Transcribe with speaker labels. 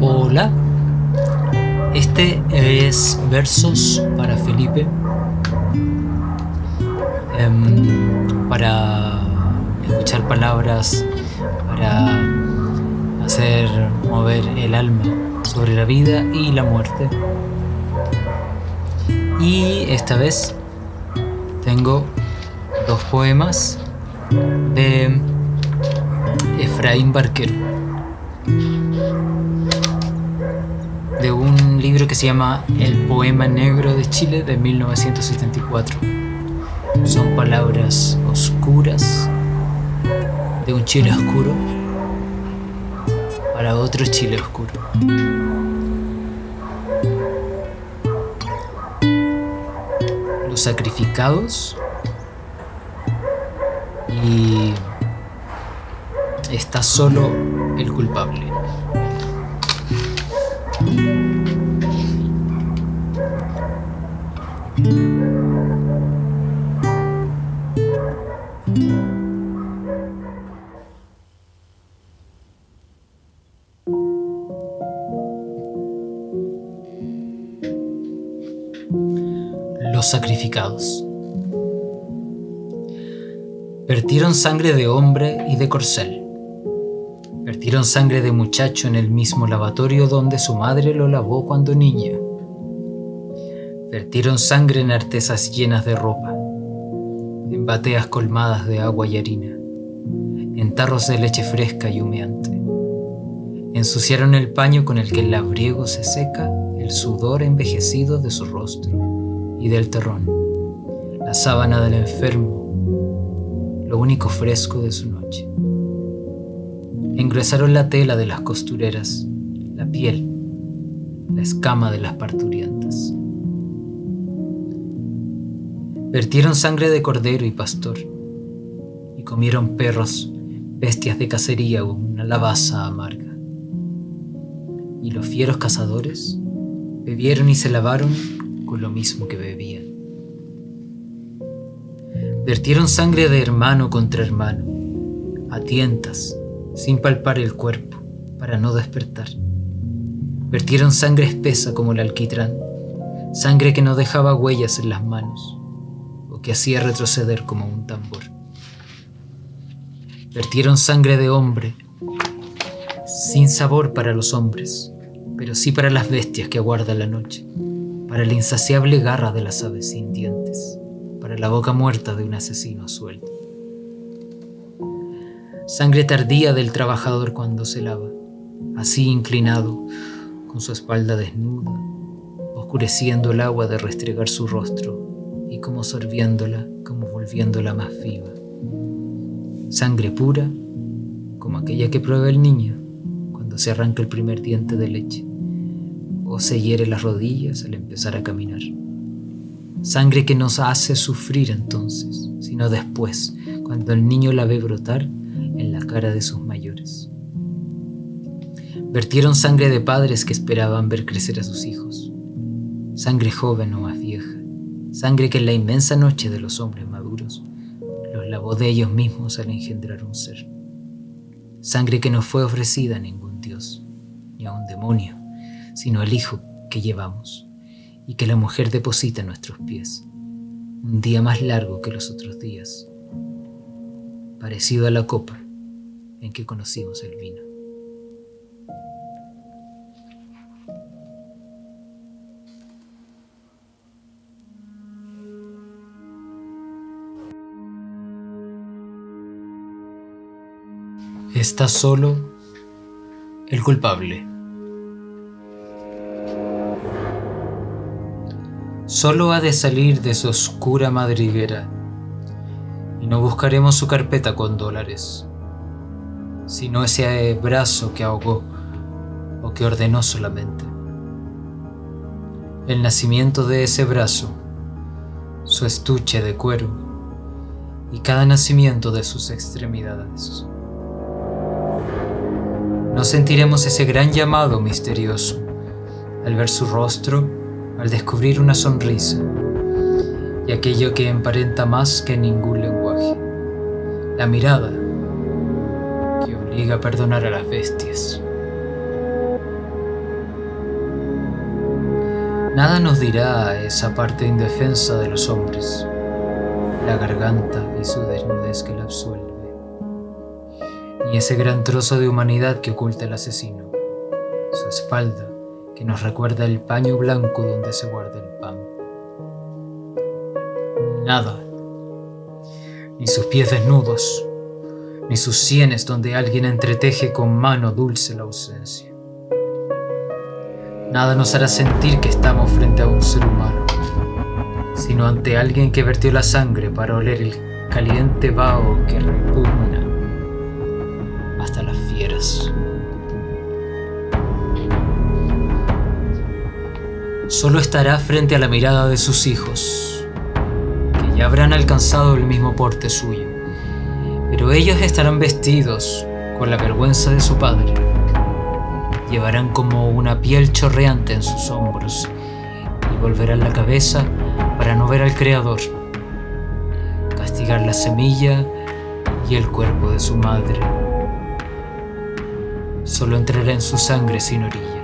Speaker 1: Hola, este es Versos para Felipe. Em, para escuchar palabras, para hacer mover el alma sobre la vida y la muerte. Y esta vez tengo dos poemas de Efraín Barquero. De un libro que se llama El Poema Negro de Chile de 1974. Son palabras oscuras de un Chile oscuro para otro Chile oscuro. Sacrificados y está solo el culpable. Los sacrificados. Vertieron sangre de hombre y de corcel. Vertieron sangre de muchacho en el mismo lavatorio donde su madre lo lavó cuando niña. Vertieron sangre en artesas llenas de ropa, en bateas colmadas de agua y harina, en tarros de leche fresca y humeante. Ensuciaron el paño con el que el labriego se seca el sudor envejecido de su rostro y del terrón, la sábana del enfermo, lo único fresco de su noche. Engruesaron la tela de las costureras, la piel, la escama de las parturientas. Vertieron sangre de cordero y pastor, y comieron perros, bestias de cacería o una lavaza amarga. Y los fieros cazadores bebieron y se lavaron con lo mismo que bebían. Vertieron sangre de hermano contra hermano, a tientas, sin palpar el cuerpo, para no despertar. Vertieron sangre espesa como el alquitrán, sangre que no dejaba huellas en las manos, o que hacía retroceder como un tambor. Vertieron sangre de hombre, sin sabor para los hombres, pero sí para las bestias que aguarda la noche, para la insaciable garra de las aves sin dientes, para la boca muerta de un asesino suelto. Sangre tardía del trabajador cuando se lava, así inclinado, con su espalda desnuda, oscureciendo el agua de restregar su rostro y como sorbiéndola, como volviéndola más viva. Sangre pura, como aquella que prueba el niño cuando se arranca el primer diente de leche o se hiere las rodillas al empezar a caminar. Sangre que nos hace sufrir entonces, sino después, cuando el niño la ve brotar en la cara de sus mayores. Vertieron sangre de padres que esperaban ver crecer a sus hijos, sangre joven o más vieja, sangre que en la inmensa noche de los hombres maduros los lavó de ellos mismos al engendrar un ser, sangre que no fue ofrecida a ningún dios, ni a un demonio, sino al hijo que llevamos y que la mujer deposita en nuestros pies, un día más largo que los otros días, parecido a la copa en que conocimos el vino. Está solo el culpable. Solo ha de salir de su oscura madriguera y no buscaremos su carpeta con dólares, sino ese brazo que ahogó o que ordenó solamente. El nacimiento de ese brazo, su estuche de cuero y cada nacimiento de sus extremidades. No sentiremos ese gran llamado misterioso al ver su rostro, al descubrir una sonrisa, y aquello que emparenta más que ningún lenguaje, la mirada que obliga a perdonar a las bestias. Nada nos dirá esa parte indefensa de los hombres, la garganta y su desnudez que la absuelve, ni ese gran trozo de humanidad que oculta el asesino, su espalda que nos recuerda el paño blanco donde se guarda el pan. Nada, ni sus pies desnudos, ni sus sienes donde alguien entreteje con mano dulce la ausencia. Nada nos hará sentir que estamos frente a un ser humano, sino ante alguien que vertió la sangre para oler el caliente vaho que repugna hasta las fieras. Solo estará frente a la mirada de sus hijos, que ya habrán alcanzado el mismo porte suyo, pero ellos estarán vestidos con la vergüenza de su padre. Llevarán como una piel chorreante en sus hombros y volverán la cabeza para no ver al Creador, castigar la semilla y el cuerpo de su madre. Solo entrará en su sangre sin orillas